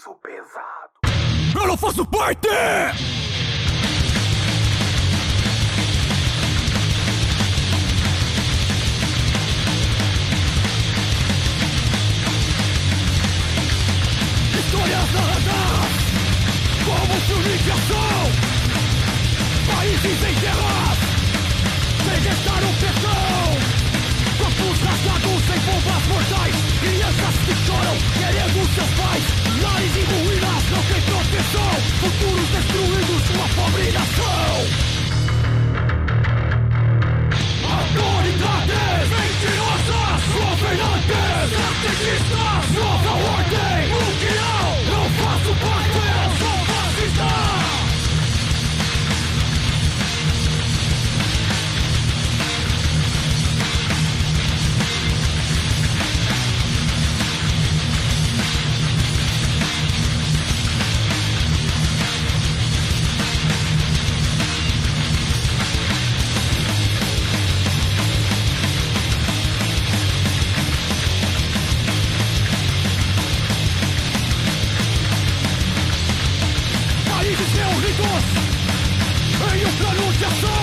peso pesado. Eu não faço parte! Histórias narradas como comunicação, países em just